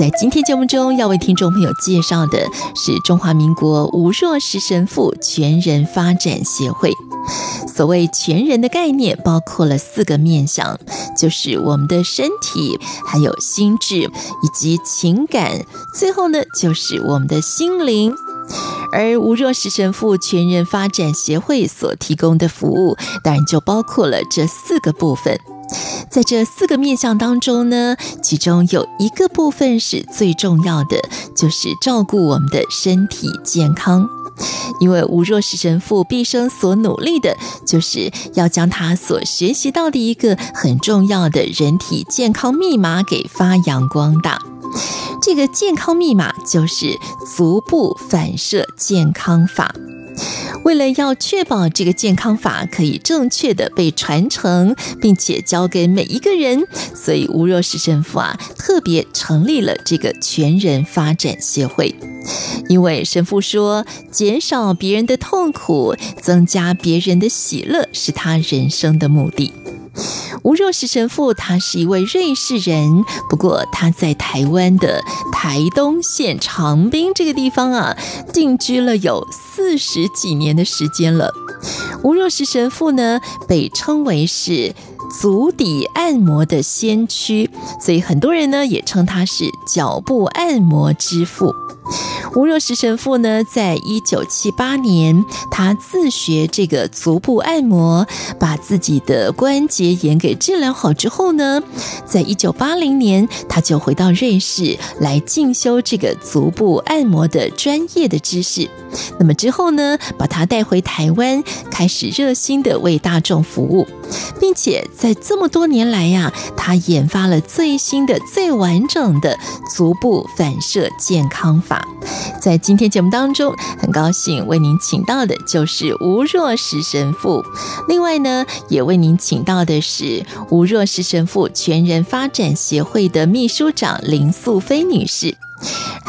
在今天节目中，要为听众朋友介绍的是中华民国吴若石神父全人发展协会。所谓全人的概念，包括了四个面向，就是我们的身体，还有心智以及情感，最后呢，就是我们的心灵。而吴若石神父全人发展协会所提供的服务，当然就包括了这四个部分。在这四个面相当中呢，其中有一个部分是最重要的，就是照顾我们的身体健康。因为吴若石神父毕生所努力的，就是要将他所学习到的一个很重要的人体健康密码给发扬光大。这个健康密码就是足部反射健康法。为了要确保这个健康法可以正确的被传承，并且交给每一个人，所以吴若石神父啊特别成立了这个全人发展协会。因为神父说，减少别人的痛苦，增加别人的喜乐，是他人生的目的。吴若石神父，他是一位瑞士人，不过他在台湾的台东县长滨这个地方啊，定居了有四十几年的时间了。吴若石神父呢，被称为是足底按摩的先驱，所以很多人呢也称他是脚部按摩之父。吴若石神父呢，在一九七八年，他自学这个足部按摩，把自己的关节炎给治疗好之后呢，在一九八零年，他就回到瑞士来进修这个足部按摩的专业的知识。那么之后呢，把他带回台湾，开始热心的为大众服务，并且在这么多年来呀，他研发了最新的、最完整的足部反射健康法。在今天节目当中，很高兴为您请到的就是吴若石神父。另外呢，也为您请到的是吴若石神父全人发展协会的秘书长林素菲女士。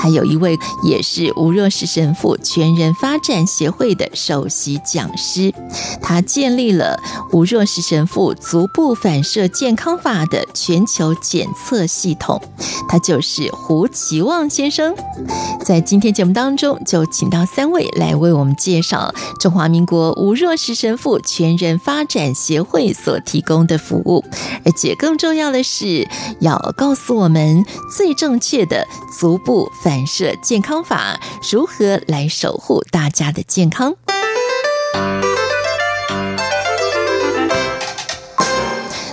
还有一位也是吴若石神父全人发展协会的首席讲师，他建立了吴若石神父足部反射健康法的全球检测系统，他就是胡奇旺先生。在今天节目当中，就请到三位来为我们介绍中华民国吴若石神父全人发展协会所提供的服务，而且更重要的是要告诉我们最正确的足部反反射健康法如何来守护大家的健康？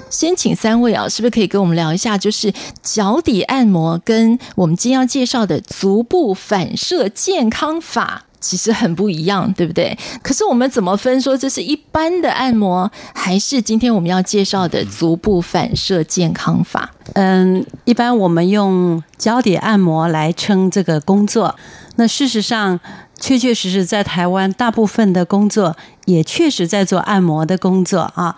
先请三位啊，是不是可以跟我们聊一下，就是脚底按摩跟我们今天要介绍的足部反射健康法？其实很不一样，对不对？可是我们怎么分说这是一般的按摩，还是今天我们要介绍的足部反射健康法？嗯，一般我们用脚底按摩来称这个工作。那事实上，确确实实在台湾大部分的工作也确实在做按摩的工作啊。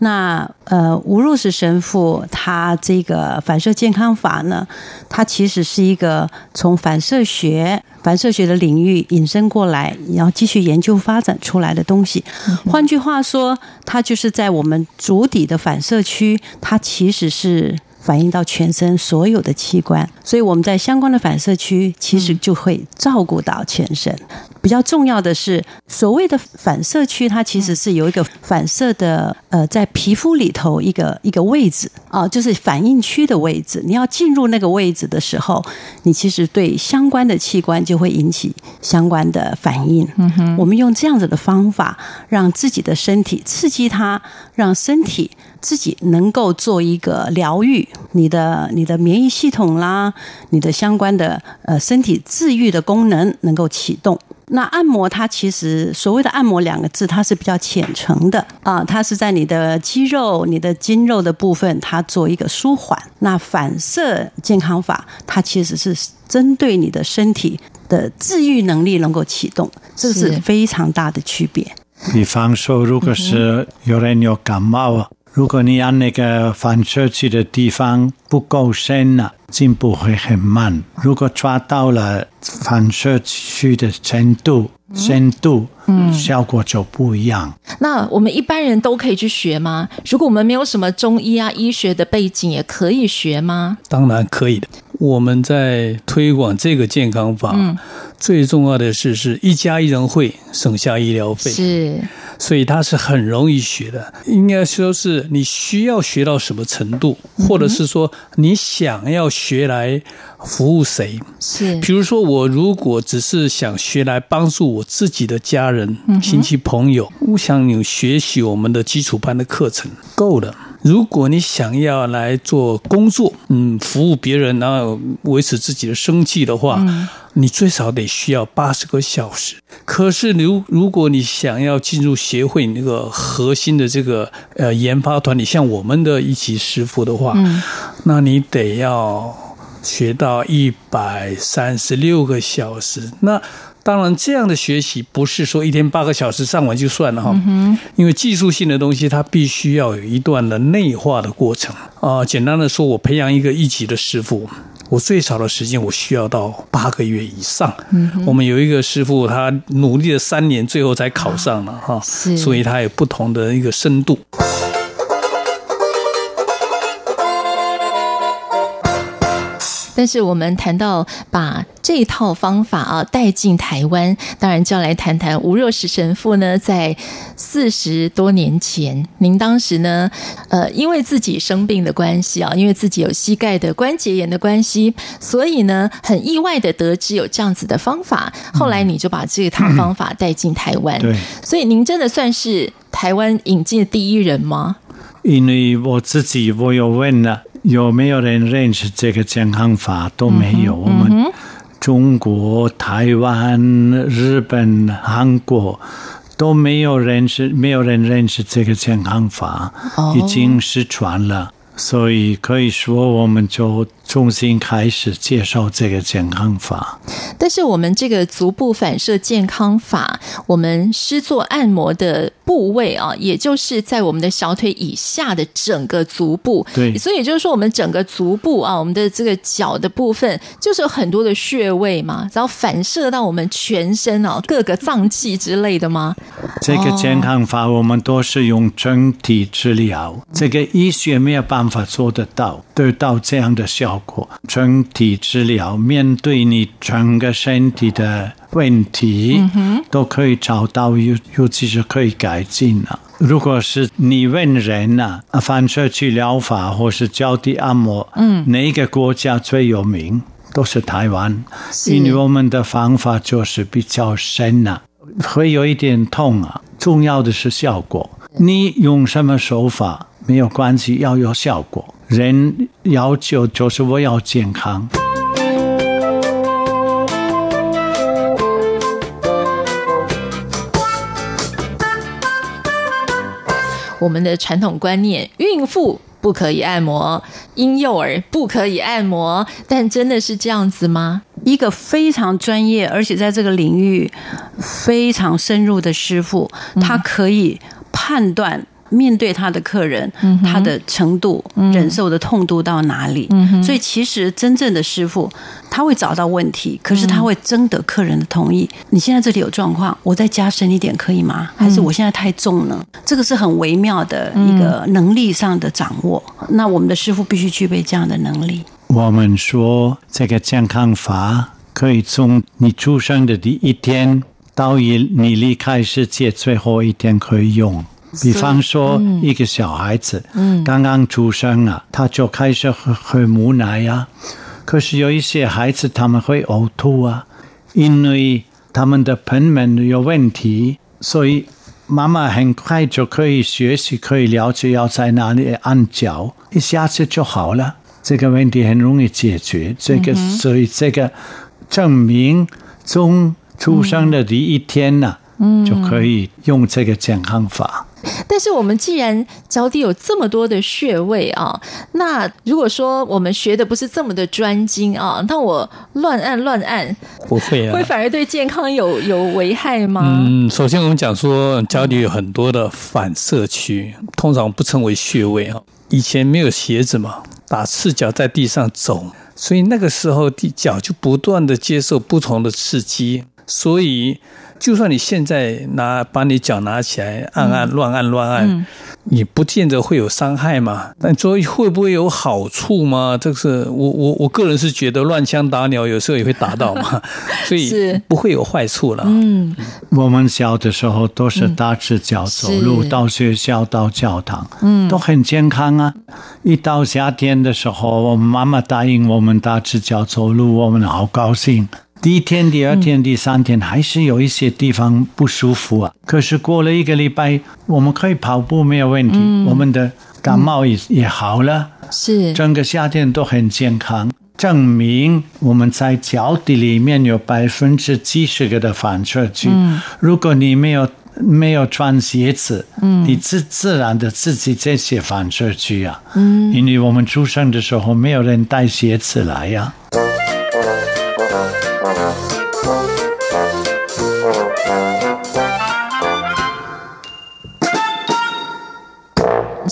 那呃，吴若石神父他这个反射健康法呢，它其实是一个从反射学、反射学的领域引申过来，然后继续研究发展出来的东西。换句话说，它就是在我们足底的反射区，它其实是。反映到全身所有的器官，所以我们在相关的反射区，其实就会照顾到全身。比较重要的是，所谓的反射区，它其实是有一个反射的，呃，在皮肤里头一个一个位置啊，就是反应区的位置。你要进入那个位置的时候，你其实对相关的器官就会引起相关的反应。嗯哼，我们用这样子的方法，让自己的身体刺激它，让身体自己能够做一个疗愈。你的你的免疫系统啦，你的相关的呃身体治愈的功能能够启动。那按摩它其实所谓的按摩两个字，它是比较浅层的啊，它是在你的肌肉、你的筋肉的部分，它做一个舒缓。那反射健康法，它其实是针对你的身体的治愈能力能够启动，这是非常大的区别。比方说，如果是有人有感冒啊。如果你按那个反射区的地方不够深了，进步会很慢。如果抓到了反射区的程度、深度，嗯，效果就不一样。那我们一般人都可以去学吗？如果我们没有什么中医啊、医学的背景，也可以学吗？当然可以的。我们在推广这个健康法，最重要的是是一家一人会，省下医疗费。是。所以它是很容易学的，应该说是你需要学到什么程度，或者是说你想要学来服务谁？是，比如说我如果只是想学来帮助我自己的家人、亲戚、朋友，我想你学习我们的基础班的课程够了。如果你想要来做工作，嗯，服务别人，然后维持自己的生计的话，嗯，你最少得需要八十个小时。可是，如如果你想要进入协会那个核心的这个呃研发团体，像我们的一级师傅的话，嗯，那你得要学到一百三十六个小时。那当然，这样的学习不是说一天八个小时上完就算了哈，因为技术性的东西它必须要有一段的内化的过程啊。简单的说，我培养一个一级的师傅，我最少的时间我需要到八个月以上。我们有一个师傅，他努力了三年，最后才考上了哈，所以他有不同的一个深度。但是我们谈到把这套方法啊带进台湾，当然就要来谈谈吴若石神父呢，在四十多年前，您当时呢，呃，因为自己生病的关系啊，因为自己有膝盖的关节炎的关系，所以呢，很意外的得知有这样子的方法，后来你就把这套方法带进台湾。对，所以您真的算是台湾引进的第一人吗？因为我自己我有问了。有没有人认识这个健康法？都没有。我们中国、台湾、日本、韩国都没有认识，没有人认识这个健康法，已经失传了。所以可以说，我们就重新开始介绍这个健康法。但是，我们这个足部反射健康法，我们施做按摩的部位啊，也就是在我们的小腿以下的整个足部。对，所以也就是说，我们整个足部啊，我们的这个脚的部分，就是有很多的穴位嘛，然后反射到我们全身啊，各个脏器之类的吗？这个健康法，我们都是用整体治疗，这个医学没有办法做得到，得到这样的效果。整体治疗，面对你整个身体的问题，都可以找到，尤尤其是可以改进了。如果是你问人呐，反射区疗法或是脚底按摩，嗯，哪一个国家最有名？都是台湾，因为我们的方法就是比较深呐，会有一点痛啊。重要的是效果，你用什么手法没有关系，要有效果。人要求就是我要健康。我们的传统观念，孕妇不可以按摩，婴幼儿不可以按摩，但真的是这样子吗？一个非常专业，而且在这个领域非常深入的师傅，他可以判断。面对他的客人，他的程度、忍受的痛度到哪里？所以其实真正的师傅，他会找到问题，可是他会征得客人的同意。你现在这里有状况，我再加深一点可以吗？还是我现在太重了？这个是很微妙的一个能力上的掌握。那我们的师傅必须具备这样的能力。我们说这个健康法可以从你出生的第一天到你离开世界最后一天可以用。比方说，一个小孩子刚刚出生啊，他就开始喝喝母奶呀。可是有一些孩子他们会呕吐啊，因为他们的盆门有问题，所以妈妈很快就可以学习，可以了解要在哪里按脚，一下子就好了。这个问题很容易解决。这个，所以这个证明从出生的第一天呢、啊，嗯，就可以用这个健康法。但是我们既然脚底有这么多的穴位啊，那如果说我们学的不是这么的专精啊，那我乱按乱按，不会啊，会反而对健康有有危害吗？嗯，首先我们讲说脚底有很多的反射区，通常不称为穴位啊。以前没有鞋子嘛，打赤脚在地上走，所以那个时候的脚就不断的接受不同的刺激，所以。就算你现在拿把你脚拿起来按按乱按乱按，你不见得会有伤害嘛。但所以会不会有好处吗？这个是我我我个人是觉得乱枪打鸟，有时候也会打到嘛，所以不会有坏处了。嗯，我们小的时候都是大赤脚走路到学校到教堂，嗯，都很健康啊。一到夏天的时候，我们妈妈答应我们大赤脚走路，我们好高兴。第一天、第二天、第三天，还是有一些地方不舒服啊。可是过了一个礼拜，我们可以跑步没有问题，嗯、我们的感冒也也好了。是，整个夏天都很健康，证明我们在脚底里面有百分之几十个的反射区。嗯、如果你没有没有穿鞋子，嗯，你自自然的自己这些反射区啊，嗯，因为我们出生的时候没有人带鞋子来呀、啊。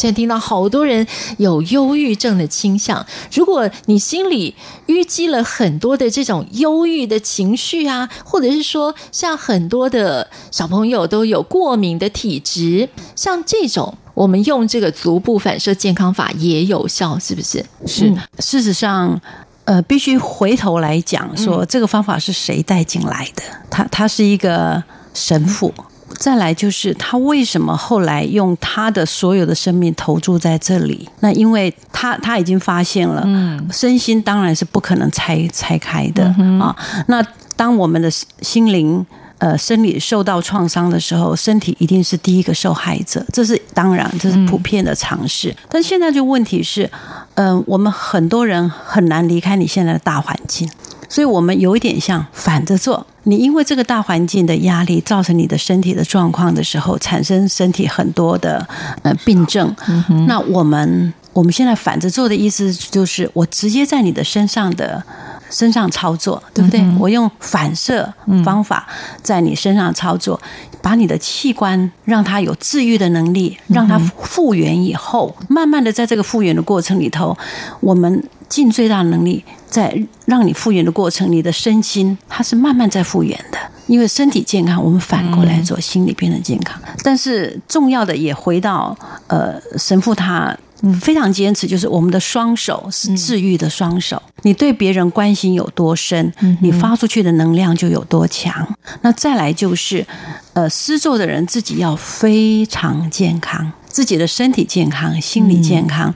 现在听到好多人有忧郁症的倾向，如果你心里淤积了很多的这种忧郁的情绪啊，或者是说像很多的小朋友都有过敏的体质，像这种，我们用这个足部反射健康法也有效，是不是？是。嗯、事实上，呃，必须回头来讲，说这个方法是谁带进来的？他他是一个神父。再来就是他为什么后来用他的所有的生命投注在这里？那因为他他已经发现了，嗯，身心当然是不可能拆拆开的啊。那当我们的心灵呃生理受到创伤的时候，身体一定是第一个受害者，这是当然，这是普遍的常识。但现在就问题是，嗯，我们很多人很难离开你现在的大环境。所以，我们有一点像反着做。你因为这个大环境的压力，造成你的身体的状况的时候，产生身体很多的呃病症。嗯。那我们我们现在反着做的意思，就是我直接在你的身上的身上操作，对不对？嗯。我用反射方法在你身上操作，把你的器官让它有治愈的能力，让它复原以后，慢慢的在这个复原的过程里头，我们。尽最大能力，在让你复原的过程，你的身心它是慢慢在复原的。因为身体健康，我们反过来做，心理变得健康。但是重要的也回到呃，神父他非常坚持，就是我们的双手是治愈的双手。你对别人关心有多深，你发出去的能量就有多强。那再来就是呃，施作的人自己要非常健康，自己的身体健康，心理健康。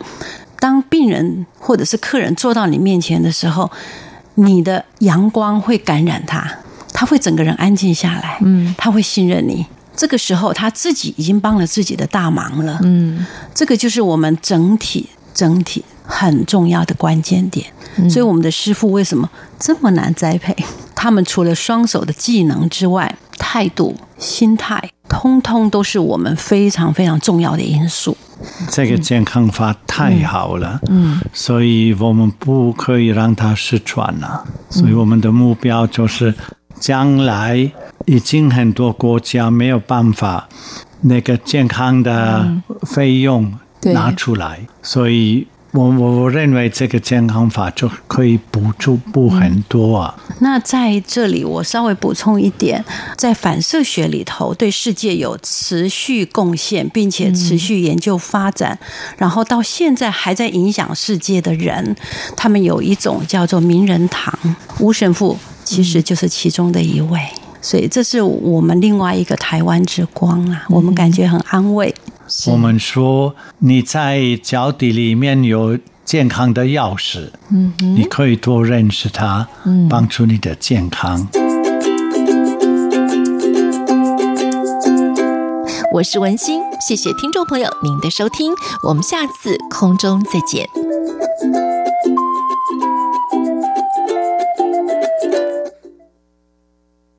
当病人或者是客人坐到你面前的时候，你的阳光会感染他，他会整个人安静下来，嗯，他会信任你。这个时候，他自己已经帮了自己的大忙了，嗯，这个就是我们整体整体很重要的关键点。所以，我们的师傅为什么这么难栽培？他们除了双手的技能之外，态度、心态，通通都是我们非常非常重要的因素。这个健康法太好了，嗯，所以我们不可以让它失传了。所以我们的目标就是，将来已经很多国家没有办法那个健康的费用拿出来，所以。我我我认为这个健康法就可以补助补很多啊。那在这里我稍微补充一点，在反射学里头对世界有持续贡献，并且持续研究发展，然后到现在还在影响世界的人，他们有一种叫做名人堂，吴神父其实就是其中的一位，所以这是我们另外一个台湾之光啊，我们感觉很安慰。我们说你在脚底里面有健康的钥匙，嗯哼，你可以多认识它，嗯，帮助你的健康。我是文心，谢谢听众朋友您的收听，我们下次空中再见。